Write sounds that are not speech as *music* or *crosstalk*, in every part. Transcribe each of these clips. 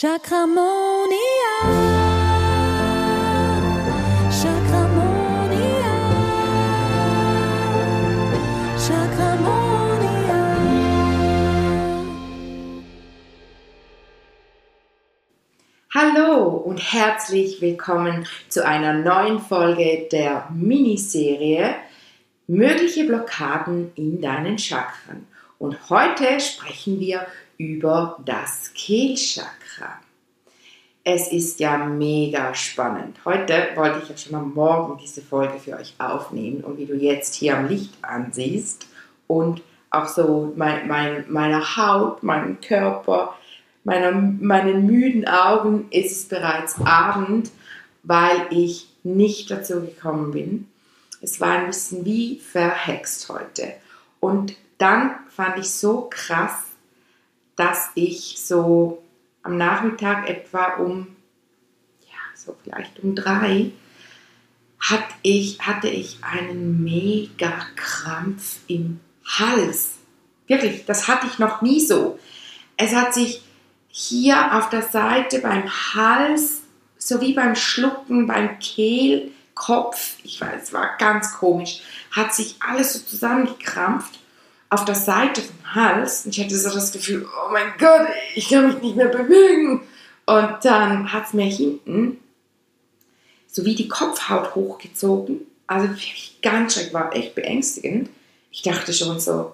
Chakramonia. Chakramonia. Chakramonia. Hallo und herzlich willkommen zu einer neuen Folge der Miniserie Mögliche Blockaden in deinen Chakren. Und heute sprechen wir über das Kehlchakra. Es ist ja mega spannend. Heute wollte ich ja schon am Morgen diese Folge für euch aufnehmen und wie du jetzt hier am Licht ansiehst und auch so mein, mein, meiner Haut, meinem Körper, meiner, meinen müden Augen ist es bereits Abend, weil ich nicht dazu gekommen bin. Es war ein bisschen wie verhext heute. Und dann fand ich so krass, dass ich so am Nachmittag etwa um, ja, so vielleicht um drei, hat ich, hatte ich einen mega Krampf im Hals. Wirklich, das hatte ich noch nie so. Es hat sich hier auf der Seite beim Hals sowie beim Schlucken, beim Kehlkopf, ich weiß, es war ganz komisch, hat sich alles so zusammengekrampft auf der Seite vom Hals und ich hatte so das Gefühl, oh mein Gott, ich kann mich nicht mehr bewegen. Und dann hat es mir hinten so wie die Kopfhaut hochgezogen. Also wirklich ganz schrecklich, war echt beängstigend. Ich dachte schon so,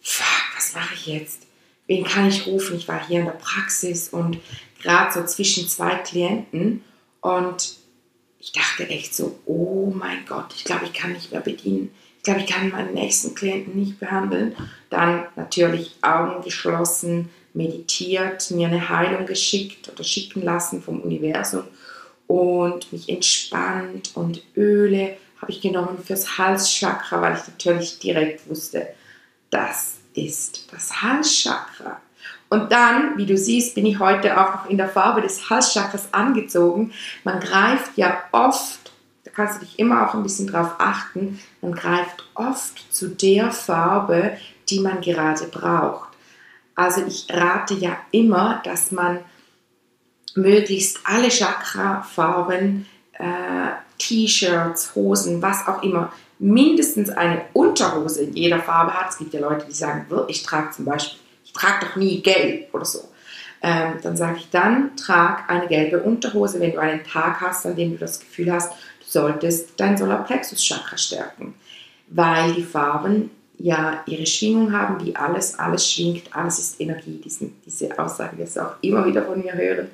fuck, was mache ich jetzt? Wen kann ich rufen? Ich war hier in der Praxis und gerade so zwischen zwei Klienten und ich dachte echt so, oh mein Gott, ich glaube, ich kann nicht mehr bedienen glaube, ich kann meinen nächsten Klienten nicht behandeln. Dann natürlich Augen geschlossen, meditiert, mir eine Heilung geschickt oder schicken lassen vom Universum und mich entspannt und Öle habe ich genommen fürs Halschakra, weil ich natürlich direkt wusste, das ist das Halschakra. Und dann, wie du siehst, bin ich heute auch noch in der Farbe des Halschakras angezogen. Man greift ja oft kannst du dich immer auch ein bisschen darauf achten, man greift oft zu der Farbe, die man gerade braucht. Also ich rate ja immer, dass man möglichst alle Chakra-Farben, äh, T-Shirts, Hosen, was auch immer, mindestens eine Unterhose in jeder Farbe hat. Es gibt ja Leute, die sagen, ich trage zum Beispiel, ich trage doch nie gelb oder so. Ähm, dann sage ich dann, trag eine gelbe Unterhose, wenn du einen Tag hast, an dem du das Gefühl hast, solltest dein Solarplexus-Chakra stärken, weil die Farben ja ihre Schwingung haben, wie alles, alles schwingt, alles ist Energie. Diesen, diese Aussage wirst du auch immer wieder von mir hören,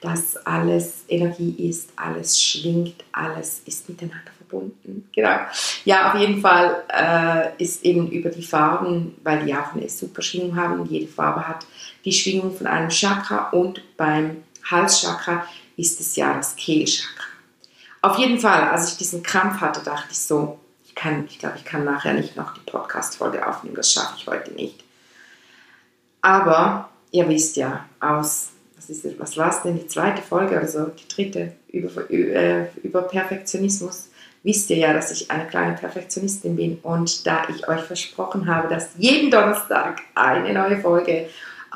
dass alles Energie ist, alles schwingt, alles ist miteinander verbunden. Genau. Ja, auf jeden Fall äh, ist eben über die Farben, weil die auch eine super Schwingung haben, jede Farbe hat die Schwingung von einem Chakra und beim Halschakra ist es ja das Kehlchakra. Auf jeden Fall, als ich diesen Krampf hatte, dachte ich so, ich kann, ich glaube, ich kann nachher nicht noch die Podcast-Folge aufnehmen, das schaffe ich heute nicht. Aber ihr wisst ja, aus, was, was war es denn, die zweite Folge oder so, die dritte über, äh, über Perfektionismus, wisst ihr ja, dass ich eine kleine Perfektionistin bin und da ich euch versprochen habe, dass jeden Donnerstag eine neue Folge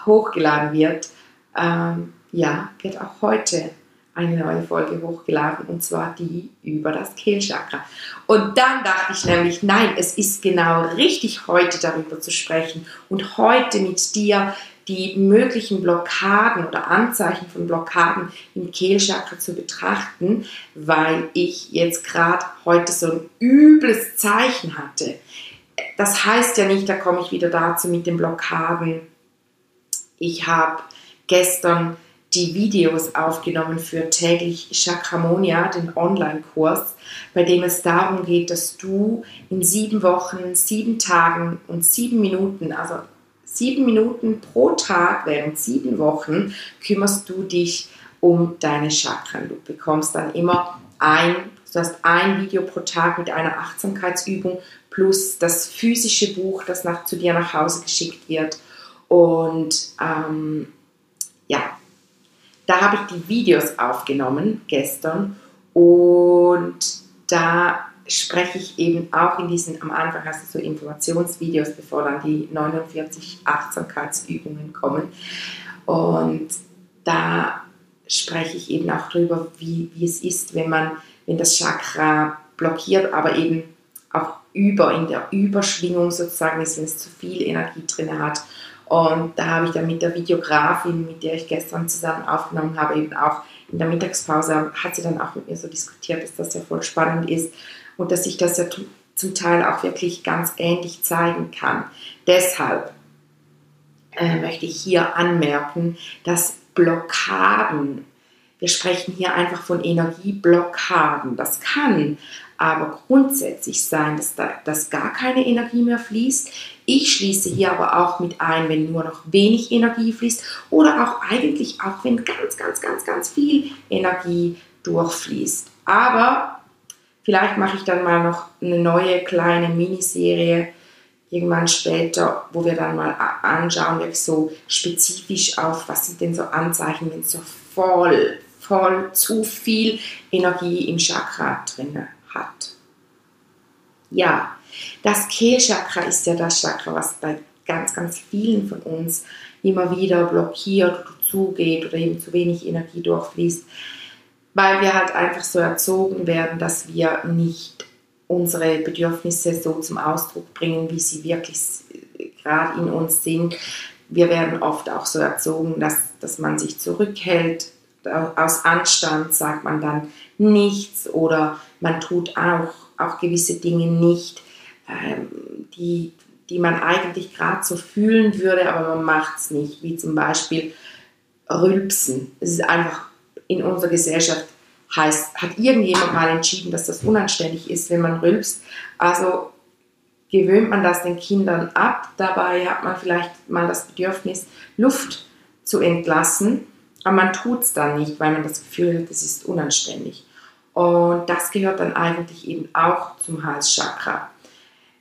hochgeladen wird, ähm, ja, wird auch heute eine neue Folge hochgeladen und zwar die über das Kehlchakra. Und dann dachte ich nämlich, nein, es ist genau richtig, heute darüber zu sprechen und heute mit dir die möglichen Blockaden oder Anzeichen von Blockaden im Kehlchakra zu betrachten, weil ich jetzt gerade heute so ein übles Zeichen hatte. Das heißt ja nicht, da komme ich wieder dazu mit den Blockaden. Ich habe gestern die Videos aufgenommen für täglich Chakramonia, den Online-Kurs, bei dem es darum geht, dass du in sieben Wochen, sieben Tagen und sieben Minuten, also sieben Minuten pro Tag während sieben Wochen, kümmerst du dich um deine Chakren. Du bekommst dann immer ein, du hast ein Video pro Tag mit einer Achtsamkeitsübung plus das physische Buch, das nach, zu dir nach Hause geschickt wird. Und ähm, ja, da habe ich die Videos aufgenommen gestern und da spreche ich eben auch in diesen, am Anfang hast du so Informationsvideos, bevor dann die 49 Achtsamkeitsübungen kommen. Und da spreche ich eben auch darüber, wie, wie es ist, wenn man, wenn das Chakra blockiert, aber eben auch über, in der Überschwingung sozusagen ist, wenn es zu viel Energie drin hat. Und da habe ich dann mit der Videografin, mit der ich gestern zusammen aufgenommen habe, eben auch in der Mittagspause, hat sie dann auch mit mir so diskutiert, dass das ja voll spannend ist und dass ich das ja zum Teil auch wirklich ganz ähnlich zeigen kann. Deshalb äh, möchte ich hier anmerken, dass Blockaden, wir sprechen hier einfach von Energieblockaden, das kann aber grundsätzlich sein, dass, da, dass gar keine Energie mehr fließt. Ich schließe hier aber auch mit ein, wenn nur noch wenig Energie fließt oder auch eigentlich auch, wenn ganz, ganz, ganz, ganz viel Energie durchfließt. Aber vielleicht mache ich dann mal noch eine neue kleine Miniserie irgendwann später, wo wir dann mal anschauen, wirklich so spezifisch auf, was sind denn so Anzeichen, wenn so voll, voll zu viel Energie im Chakra drin hat. Ja, das Kehlchakra ist ja das Chakra, was bei ganz, ganz vielen von uns immer wieder blockiert oder zugeht oder eben zu wenig Energie durchfließt, weil wir halt einfach so erzogen werden, dass wir nicht unsere Bedürfnisse so zum Ausdruck bringen, wie sie wirklich gerade in uns sind. Wir werden oft auch so erzogen, dass, dass man sich zurückhält. Aus Anstand sagt man dann nichts oder man tut auch, auch gewisse Dinge nicht, ähm, die, die man eigentlich gerade so fühlen würde, aber man macht es nicht, wie zum Beispiel Rülpsen. Es ist einfach in unserer Gesellschaft heißt, hat irgendjemand mal entschieden, dass das unanständig ist, wenn man rülpst. Also gewöhnt man das den Kindern ab. Dabei hat man vielleicht mal das Bedürfnis, Luft zu entlassen, aber man tut es dann nicht, weil man das Gefühl hat, es ist unanständig. Und das gehört dann eigentlich eben auch zum Halschakra.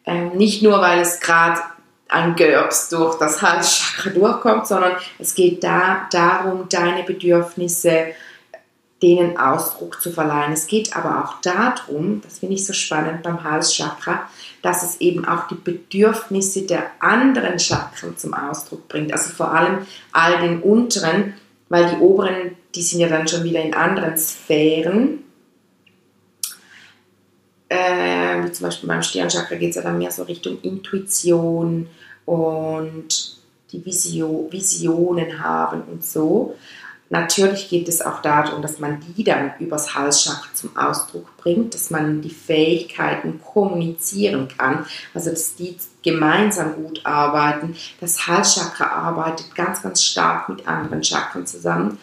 Ähm, nicht nur, weil es gerade ein Gerbs durch das Halschakra durchkommt, sondern es geht da darum, deine Bedürfnisse denen Ausdruck zu verleihen. Es geht aber auch darum, das finde ich so spannend beim Halschakra, dass es eben auch die Bedürfnisse der anderen Chakren zum Ausdruck bringt. Also vor allem all den unteren, weil die oberen, die sind ja dann schon wieder in anderen Sphären. Äh, wie zum Beispiel beim Sternchakra geht es ja dann mehr so Richtung Intuition und die Vision, Visionen haben und so. Natürlich geht es auch darum, dass man die dann übers Halschakra zum Ausdruck bringt, dass man die Fähigkeiten kommunizieren kann, also dass die gemeinsam gut arbeiten. Das Halschakra arbeitet ganz, ganz stark mit anderen Chakren zusammen,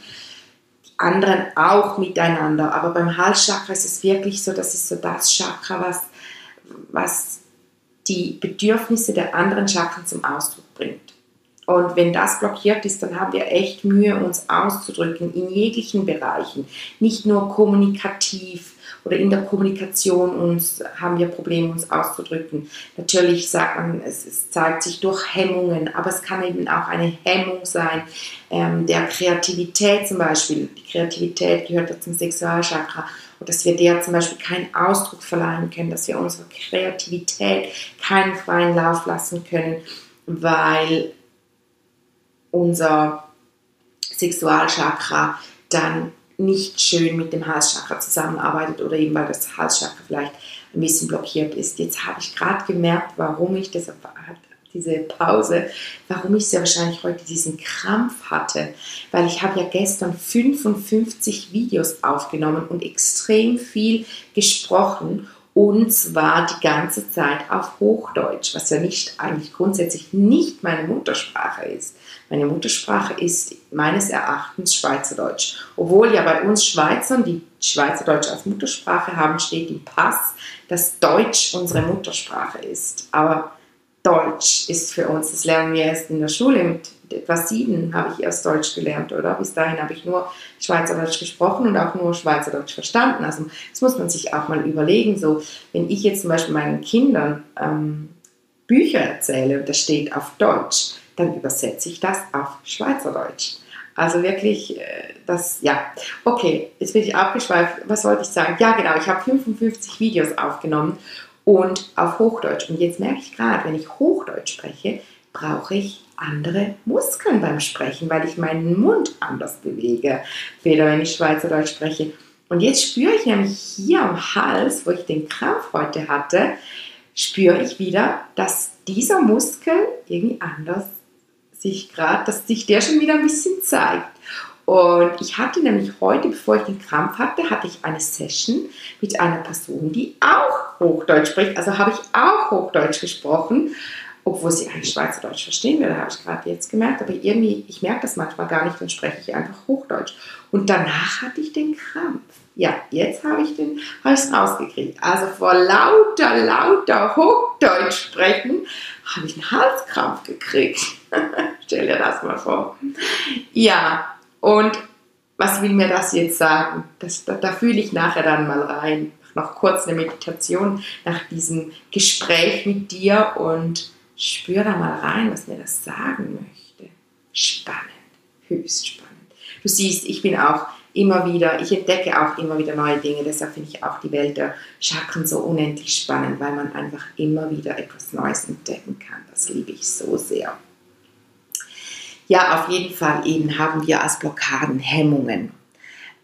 die anderen auch miteinander. Aber beim Halschakra ist es wirklich so, das ist so das Chakra, was, was die Bedürfnisse der anderen Chakren zum Ausdruck bringt. Und wenn das blockiert ist, dann haben wir echt Mühe, uns auszudrücken in jeglichen Bereichen. Nicht nur kommunikativ oder in der Kommunikation uns, haben wir Probleme, uns auszudrücken. Natürlich sagt man, es, es zeigt sich durch Hemmungen, aber es kann eben auch eine Hemmung sein ähm, der Kreativität zum Beispiel. Die Kreativität gehört ja zum Sexualchakra und dass wir der zum Beispiel keinen Ausdruck verleihen können, dass wir unserer Kreativität keinen freien Lauf lassen können, weil unser Sexualchakra dann nicht schön mit dem Halschakra zusammenarbeitet oder eben weil das Halschakra vielleicht ein bisschen blockiert ist. Jetzt habe ich gerade gemerkt, warum ich deshalb diese Pause, warum ich sehr wahrscheinlich heute diesen Krampf hatte, weil ich habe ja gestern 55 Videos aufgenommen und extrem viel gesprochen und zwar die ganze Zeit auf Hochdeutsch, was ja nicht eigentlich grundsätzlich nicht meine Muttersprache ist. Meine Muttersprache ist meines Erachtens Schweizerdeutsch. Obwohl ja bei uns Schweizern, die Schweizerdeutsch als Muttersprache haben, steht im Pass, dass Deutsch unsere Muttersprache ist. Aber Deutsch ist für uns, das lernen wir erst in der Schule. Mit etwa sieben habe ich erst Deutsch gelernt, oder? Bis dahin habe ich nur Schweizerdeutsch gesprochen und auch nur Schweizerdeutsch verstanden. Also das muss man sich auch mal überlegen. So, wenn ich jetzt zum Beispiel meinen Kindern ähm, Bücher erzähle und das steht auf Deutsch, dann übersetze ich das auf Schweizerdeutsch. Also wirklich, äh, das, ja. Okay, jetzt bin ich abgeschweift. Was wollte ich sagen? Ja, genau, ich habe 55 Videos aufgenommen und auf Hochdeutsch. Und jetzt merke ich gerade, wenn ich Hochdeutsch spreche, brauche ich andere Muskeln beim Sprechen, weil ich meinen Mund anders bewege, weder wenn ich Schweizerdeutsch spreche. Und jetzt spüre ich nämlich hier am Hals, wo ich den Krampf heute hatte, spüre ich wieder, dass dieser Muskel irgendwie anders sich gerade, dass sich der schon wieder ein bisschen zeigt. Und ich hatte nämlich heute, bevor ich den Krampf hatte, hatte ich eine Session mit einer Person, die auch Hochdeutsch spricht. Also habe ich auch Hochdeutsch gesprochen, obwohl sie eigentlich Schweizerdeutsch verstehen würde, habe ich gerade jetzt gemerkt. Aber irgendwie, ich merke das manchmal gar nicht, dann spreche ich einfach Hochdeutsch. Und danach hatte ich den Krampf. Ja, jetzt habe ich den Hals rausgekriegt. Also vor lauter, lauter Hochdeutsch sprechen, habe ich einen Halskrampf gekriegt. *laughs* Stell dir das mal vor. Ja, und was will mir das jetzt sagen? Das, da, da fühle ich nachher dann mal rein. Noch kurz eine Meditation nach diesem Gespräch mit dir und spüre da mal rein, was mir das sagen möchte. Spannend, höchst spannend. Du siehst, ich bin auch immer wieder, ich entdecke auch immer wieder neue Dinge. Deshalb finde ich auch die Welt der Chakren so unendlich spannend, weil man einfach immer wieder etwas Neues entdecken kann. Das liebe ich so sehr. Ja, auf jeden Fall eben haben wir als Blockaden Hemmungen.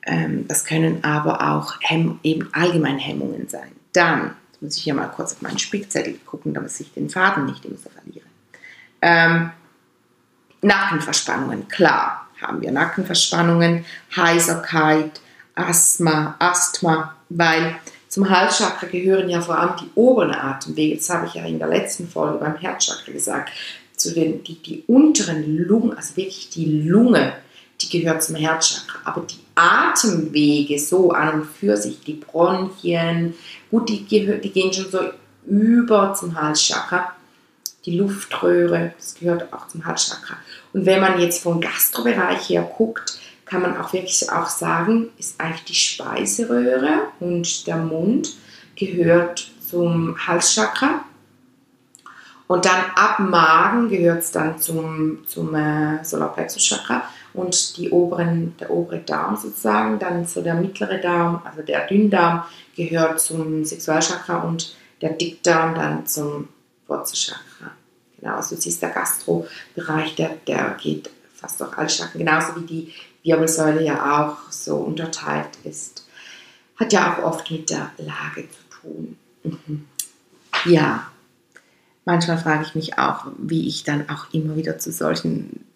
Ähm, das können aber auch Hemm eben allgemein Hemmungen sein. Dann, muss ich hier mal kurz auf meinen Spickzettel gucken, damit ich den Faden nicht immer so verliere. Ähm, Nackenverspannungen, klar, haben wir Nackenverspannungen, Heiserkeit, Asthma, Asthma, weil zum Halschakra gehören ja vor allem die oberen Atemwege. Das habe ich ja in der letzten Folge beim Herzchakra gesagt zu den, die, die unteren Lungen, also wirklich die Lunge, die gehört zum Herzchakra. Aber die Atemwege so an und für sich, die Bronchien, gut, die, die gehen schon so über zum Halschakra. Die Luftröhre, das gehört auch zum Halschakra. Und wenn man jetzt vom Gastrobereich her guckt, kann man auch wirklich auch sagen, ist eigentlich die Speiseröhre und der Mund gehört zum Halschakra. Und dann ab Magen gehört es dann zum, zum äh, Solarplexus-Chakra und die oberen, der obere Darm sozusagen, dann so der mittlere Darm, also der Dünndarm gehört zum Sexualchakra und der Dickdarm dann zum Wurzelchakra. Genau, also du siehst, der Gastrobereich, der, der geht fast durch alle Chakren, genauso wie die Wirbelsäule ja auch so unterteilt ist. Hat ja auch oft mit der Lage zu tun. Mhm. Ja, manchmal frage ich mich auch, wie ich dann auch immer wieder zu solchen,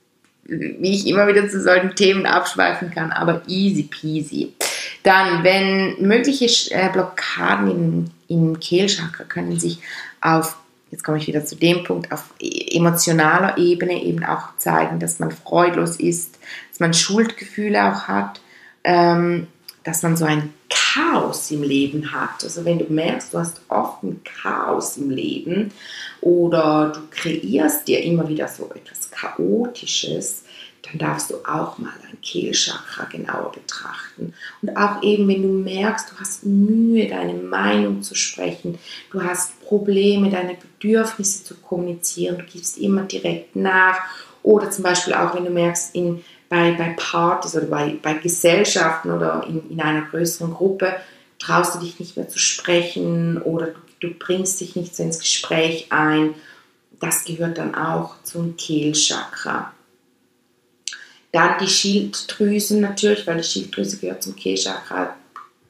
wie ich immer wieder zu solchen Themen abschweifen kann, aber easy peasy. Dann, wenn mögliche äh, Blockaden im, im Kehlchakra können sich auf, jetzt komme ich wieder zu dem Punkt, auf emotionaler Ebene eben auch zeigen, dass man freudlos ist, dass man Schuldgefühle auch hat, ähm, dass man so ein Chaos im Leben hat. Also wenn du merkst, du hast oft ein Chaos im Leben oder du kreierst dir immer wieder so etwas Chaotisches, dann darfst du auch mal ein Kehlchakra genauer betrachten. Und auch eben, wenn du merkst, du hast Mühe, deine Meinung zu sprechen, du hast Probleme, deine Bedürfnisse zu kommunizieren, du gibst immer direkt nach. Oder zum Beispiel auch, wenn du merkst, in bei, bei Partys oder bei, bei Gesellschaften oder in, in einer größeren Gruppe traust du dich nicht mehr zu sprechen oder du, du bringst dich nicht so ins Gespräch ein. Das gehört dann auch zum Kehlchakra. Dann die Schilddrüsen natürlich, weil die Schilddrüse gehört zum Kehlchakra.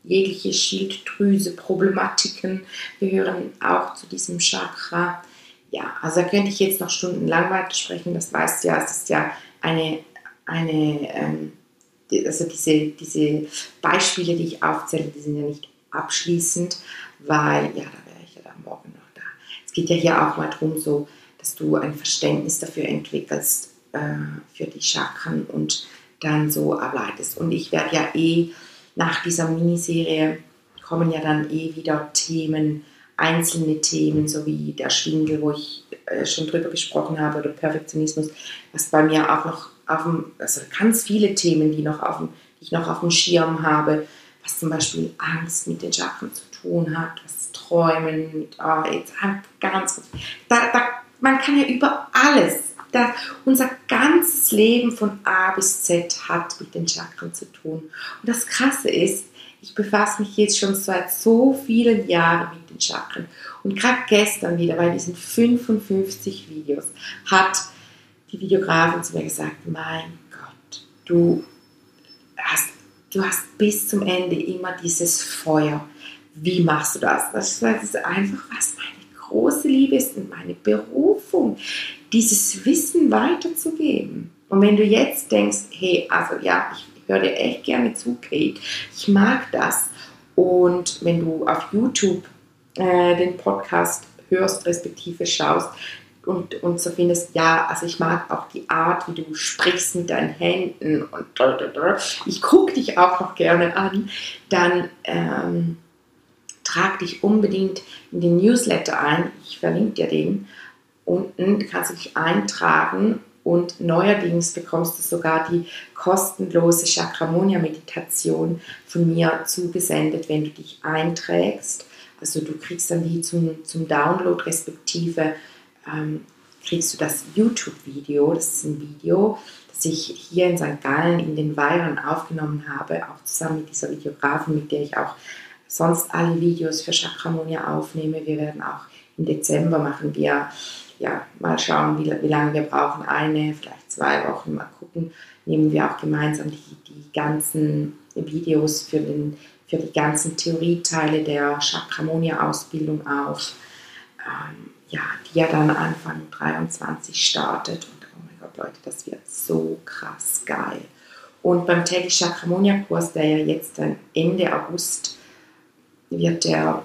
Jegliche Schilddrüse-Problematiken gehören auch zu diesem Chakra. Ja, also da könnte ich jetzt noch stundenlang weiter sprechen. Das weißt du ja, es ist ja eine eine, ähm, also diese, diese Beispiele, die ich aufzähle, die sind ja nicht abschließend, weil, ja, da wäre ich ja dann morgen noch da. Es geht ja hier auch mal darum, so, dass du ein Verständnis dafür entwickelst, äh, für die Chakren und dann so ableitest. Und ich werde ja eh nach dieser Miniserie kommen ja dann eh wieder Themen, einzelne Themen, so wie der Schwindel, wo ich äh, schon drüber gesprochen habe, oder Perfektionismus, was bei mir auch noch auf dem, also ganz viele Themen, die, noch auf dem, die ich noch auf dem Schirm habe, was zum Beispiel Angst mit den Chakren zu tun hat, was Träumen mit, oh, jetzt ganz, da, da, man kann ja über alles, das, unser ganzes Leben von A bis Z hat mit den Chakren zu tun. Und das Krasse ist, ich befasse mich jetzt schon seit so vielen Jahren mit Chakren. Und gerade gestern wieder, bei diesen 55 Videos, hat die Videografin zu mir gesagt, mein Gott, du hast, du hast bis zum Ende immer dieses Feuer. Wie machst du das? Das ist einfach, was meine große Liebe ist und meine Berufung, dieses Wissen weiterzugeben. Und wenn du jetzt denkst, hey, also ja, ich höre dir echt gerne zu, Kate, ich mag das. Und wenn du auf YouTube äh, den Podcast hörst, respektive schaust, und, und so findest, ja, also ich mag auch die Art, wie du sprichst mit deinen Händen und ich gucke dich auch noch gerne an, dann ähm, trag dich unbedingt in den Newsletter ein. Ich verlinke dir den. Unten kannst du dich eintragen und neuerdings bekommst du sogar die kostenlose Chakramonia-Meditation von mir zugesendet, wenn du dich einträgst. Also du kriegst dann die zum, zum Download respektive ähm, kriegst du das YouTube-Video. Das ist ein Video, das ich hier in St. Gallen in den Weihern aufgenommen habe, auch zusammen mit dieser Videografin, mit der ich auch sonst alle Videos für Chakramonia aufnehme. Wir werden auch im Dezember machen wir, ja, mal schauen, wie, wie lange wir brauchen. Eine, vielleicht zwei Wochen, mal gucken. Nehmen wir auch gemeinsam die, die ganzen Videos für, den, für die ganzen Theorieteile der Chakramonia-Ausbildung auf. Ähm, ja, die ja dann Anfang 23 startet. Und oh mein Gott, Leute, das wird so krass geil. Und beim täglich Chakramonia-Kurs, der ja jetzt dann Ende August wird der,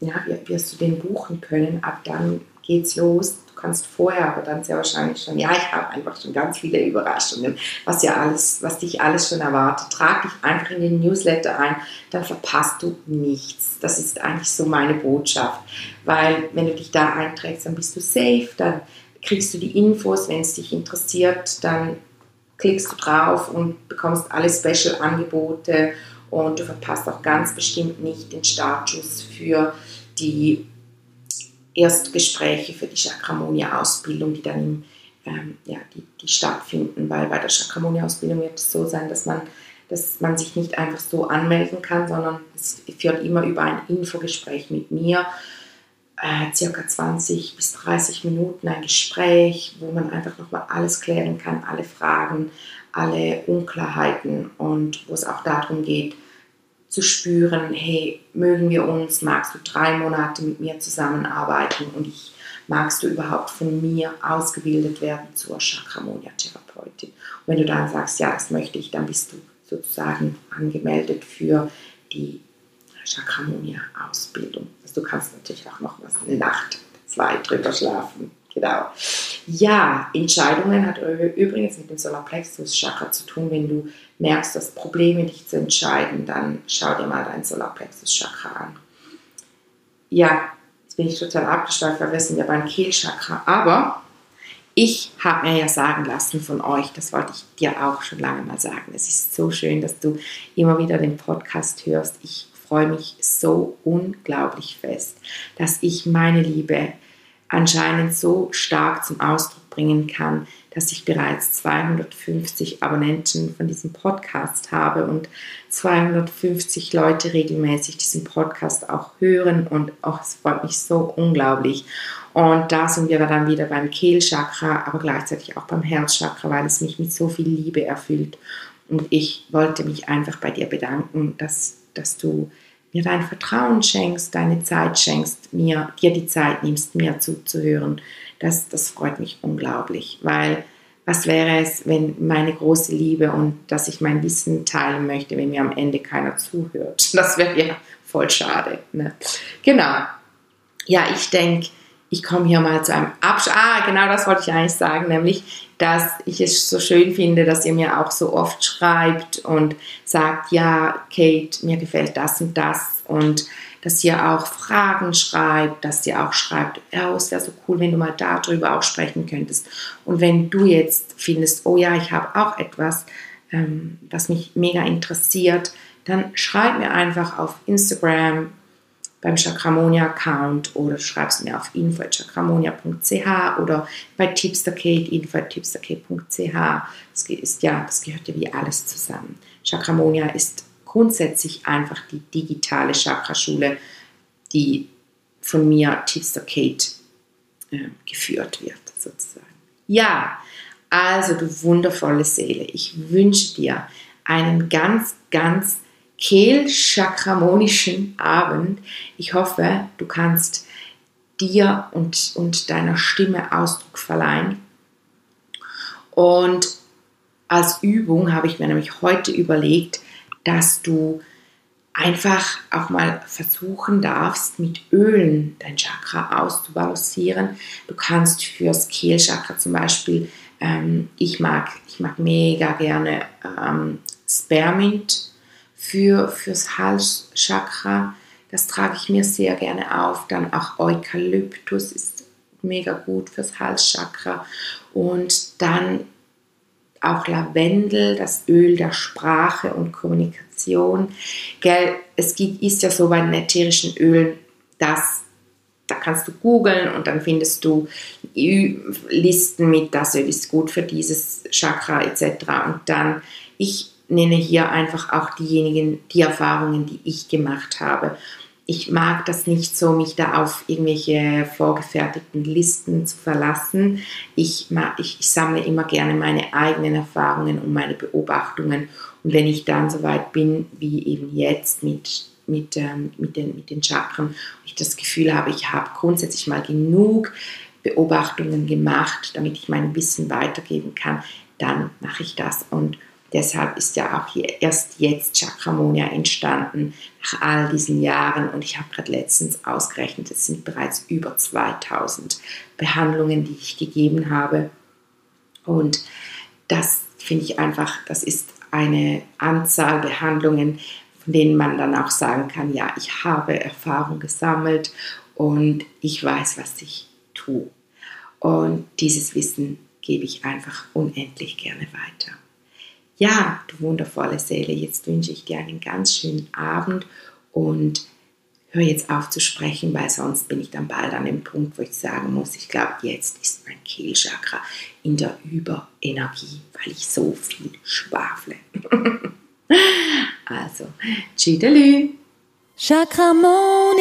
ja, wirst du den buchen können. Ab dann geht's los kannst vorher aber dann sehr wahrscheinlich schon, ja, ich habe einfach schon ganz viele Überraschungen, was ja alles, was dich alles schon erwartet. Trag dich einfach in den Newsletter ein, dann verpasst du nichts. Das ist eigentlich so meine Botschaft, weil wenn du dich da einträgst, dann bist du safe, dann kriegst du die Infos, wenn es dich interessiert, dann klickst du drauf und bekommst alle Special-Angebote und du verpasst auch ganz bestimmt nicht den Startschuss für die Erstgespräche für die Chakramonia-Ausbildung, die dann ähm, ja, die, die stattfinden, weil bei der Chakramonia-Ausbildung wird es so sein, dass man, dass man sich nicht einfach so anmelden kann, sondern es führt immer über ein Infogespräch mit mir, äh, circa 20 bis 30 Minuten ein Gespräch, wo man einfach nochmal alles klären kann, alle Fragen, alle Unklarheiten und wo es auch darum geht, zu spüren, hey, mögen wir uns, magst du drei Monate mit mir zusammenarbeiten und ich magst du überhaupt von mir ausgebildet werden zur Chakramonia-Therapeutin. Und wenn du dann sagst, ja, das möchte ich, dann bist du sozusagen angemeldet für die Chakramonia-Ausbildung. Also du kannst natürlich auch noch was eine Nacht, zwei drüber schlafen. Genau. Ja, Entscheidungen hat übrigens mit dem Solarplexus-Chakra zu tun. Wenn du merkst, dass Probleme dich zu entscheiden, dann schau dir mal dein Solarplexus-Chakra an. Ja, jetzt bin ich total abgeschweift, weil wir sind ja beim Kehlchakra. Aber ich habe mir ja sagen lassen von euch, das wollte ich dir auch schon lange mal sagen. Es ist so schön, dass du immer wieder den Podcast hörst. Ich freue mich so unglaublich fest, dass ich meine Liebe anscheinend so stark zum Ausdruck bringen kann, dass ich bereits 250 Abonnenten von diesem Podcast habe und 250 Leute regelmäßig diesen Podcast auch hören und auch es freut mich so unglaublich. Und da sind wir dann wieder beim Kehlchakra, aber gleichzeitig auch beim Herzchakra, weil es mich mit so viel Liebe erfüllt. Und ich wollte mich einfach bei dir bedanken, dass, dass du mir dein Vertrauen schenkst, deine Zeit schenkst, mir, dir die Zeit nimmst, mir zuzuhören, das, das freut mich unglaublich, weil was wäre es, wenn meine große Liebe und dass ich mein Wissen teilen möchte, wenn mir am Ende keiner zuhört? *laughs* Das wäre ja voll schade. Ne? Genau. Ja, ich denke, ich komme hier mal zu einem Abschluss. Ah, genau das wollte ich eigentlich sagen, nämlich, dass ich es so schön finde, dass ihr mir auch so oft schreibt und sagt, ja, Kate, mir gefällt das und das und dass ihr auch Fragen schreibt, dass ihr auch schreibt, ja, es wäre so cool, wenn du mal darüber auch sprechen könntest. Und wenn du jetzt findest, oh ja, ich habe auch etwas, ähm, was mich mega interessiert, dann schreib mir einfach auf Instagram beim Chakramonia-Account oder schreibst mir auf info.chakramonia.ch oder bei Tipsterkate, info.tipsterkate.ch. Das, ist ja, das gehört ja wie alles zusammen. Chakramonia ist grundsätzlich einfach die digitale Chakraschule, die von mir Tipsterkate äh, geführt wird, sozusagen. Ja, also du wundervolle Seele, ich wünsche dir einen ganz, ganz kehlchakramonischen Abend. Ich hoffe, du kannst dir und, und deiner Stimme Ausdruck verleihen. Und als Übung habe ich mir nämlich heute überlegt, dass du einfach auch mal versuchen darfst, mit Ölen dein Chakra auszubalancieren. Du kannst fürs Kehlchakra zum Beispiel, ähm, ich, mag, ich mag mega gerne ähm, Spearmint für, fürs Halschakra. Das trage ich mir sehr gerne auf. Dann auch Eukalyptus ist mega gut fürs Halschakra. Und dann auch Lavendel, das Öl der Sprache und Kommunikation. Gell, es gibt, ist ja so bei den ätherischen Ölen, dass da kannst du googeln und dann findest du Listen mit, das Öl ist gut für dieses Chakra etc. Und dann, ich nenne hier einfach auch diejenigen, die Erfahrungen, die ich gemacht habe. Ich mag das nicht so, mich da auf irgendwelche vorgefertigten Listen zu verlassen. Ich, mag, ich, ich sammle immer gerne meine eigenen Erfahrungen und meine Beobachtungen. Und wenn ich dann so weit bin, wie eben jetzt mit, mit, ähm, mit, den, mit den Chakren, ich das Gefühl habe, ich habe grundsätzlich mal genug Beobachtungen gemacht, damit ich mein Wissen weitergeben kann, dann mache ich das. Und Deshalb ist ja auch hier erst jetzt Chakramonia entstanden, nach all diesen Jahren. Und ich habe gerade letztens ausgerechnet, es sind bereits über 2000 Behandlungen, die ich gegeben habe. Und das finde ich einfach, das ist eine Anzahl Behandlungen, von denen man dann auch sagen kann, ja, ich habe Erfahrung gesammelt und ich weiß, was ich tue. Und dieses Wissen gebe ich einfach unendlich gerne weiter. Ja, du wundervolle Seele, jetzt wünsche ich dir einen ganz schönen Abend und hör jetzt auf zu sprechen, weil sonst bin ich dann bald an dem Punkt, wo ich sagen muss, ich glaube, jetzt ist mein Kehlchakra in der Überenergie, weil ich so viel schwafle. *laughs* also, tschüdelü. Chakramon.